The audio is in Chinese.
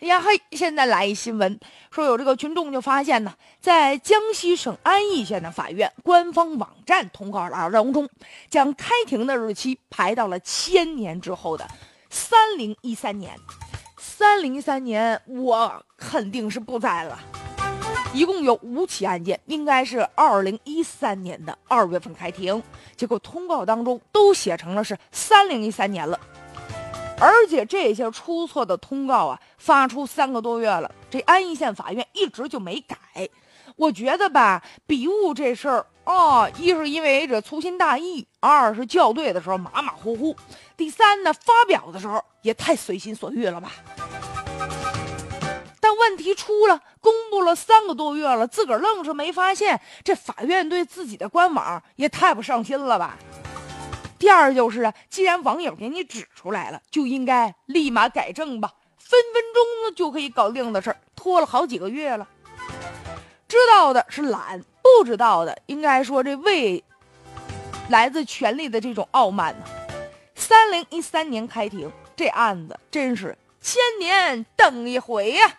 呀嘿，现在来一新闻，说有这个群众就发现呢，在江西省安义县的法院官方网站通告栏当中，将开庭的日期排到了千年之后的三零一三年。三零一三年，我肯定是不在了。一共有五起案件，应该是二零一三年的二月份开庭，结果通告当中都写成了是三零一三年了。而且这些出错的通告啊，发出三个多月了，这安义县法院一直就没改。我觉得吧，笔误这事儿啊，一是因为这粗心大意，二是校对的时候马马虎虎，第三呢，发表的时候也太随心所欲了吧。但问题出了，公布了三个多月了，自个儿愣是没发现，这法院对自己的官网也太不上心了吧。第二就是啊，既然网友给你指出来了，就应该立马改正吧，分分钟就可以搞定的事儿，拖了好几个月了。知道的是懒，不知道的应该说这未来自权力的这种傲慢呢。三零一三年开庭，这案子真是千年等一回呀。